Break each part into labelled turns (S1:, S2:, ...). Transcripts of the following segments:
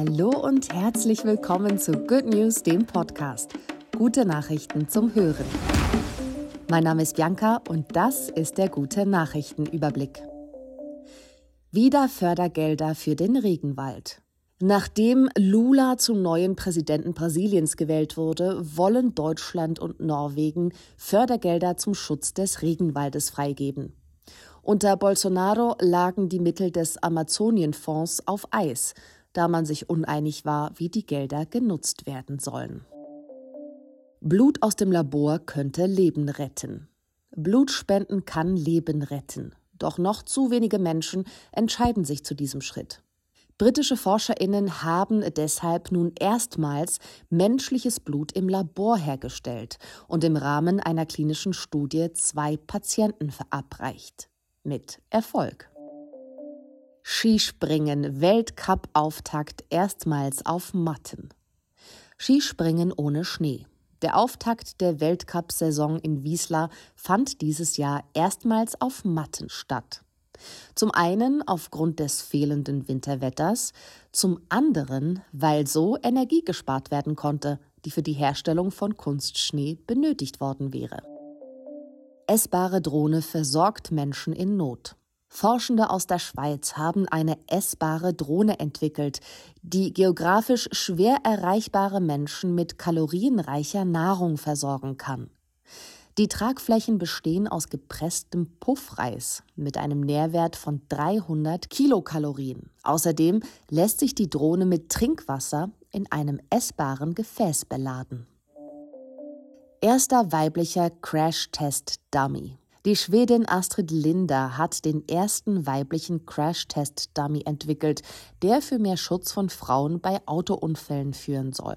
S1: Hallo und herzlich willkommen zu Good News, dem Podcast. Gute Nachrichten zum Hören. Mein Name ist Bianca und das ist der gute Nachrichtenüberblick. Wieder Fördergelder für den Regenwald. Nachdem Lula zum neuen Präsidenten Brasiliens gewählt wurde, wollen Deutschland und Norwegen Fördergelder zum Schutz des Regenwaldes freigeben. Unter Bolsonaro lagen die Mittel des Amazonienfonds auf Eis, da man sich uneinig war, wie die Gelder genutzt werden sollen. Blut aus dem Labor könnte Leben retten. Blutspenden kann Leben retten. Doch noch zu wenige Menschen entscheiden sich zu diesem Schritt. Britische Forscherinnen haben deshalb nun erstmals menschliches Blut im Labor hergestellt und im Rahmen einer klinischen Studie zwei Patienten verabreicht. Mit Erfolg. Skispringen Weltcup-Auftakt erstmals auf Matten. Skispringen ohne Schnee. Der Auftakt der Weltcup-Saison in Wiesla fand dieses Jahr erstmals auf Matten statt. Zum einen aufgrund des fehlenden Winterwetters, zum anderen, weil so Energie gespart werden konnte, die für die Herstellung von Kunstschnee benötigt worden wäre. Essbare Drohne versorgt Menschen in Not. Forschende aus der Schweiz haben eine essbare Drohne entwickelt, die geografisch schwer erreichbare Menschen mit kalorienreicher Nahrung versorgen kann. Die Tragflächen bestehen aus gepresstem Puffreis mit einem Nährwert von 300 Kilokalorien. Außerdem lässt sich die Drohne mit Trinkwasser in einem essbaren Gefäß beladen. Erster weiblicher Crash-Test-Dummy. Die Schwedin Astrid Linder hat den ersten weiblichen Crash-Test-Dummy entwickelt, der für mehr Schutz von Frauen bei Autounfällen führen soll.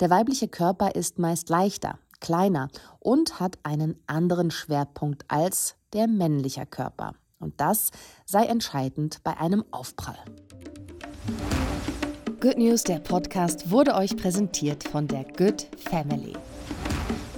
S1: Der weibliche Körper ist meist leichter, kleiner und hat einen anderen Schwerpunkt als der männliche Körper. Und das sei entscheidend bei einem Aufprall. Good News, der Podcast, wurde euch präsentiert von der Good Family.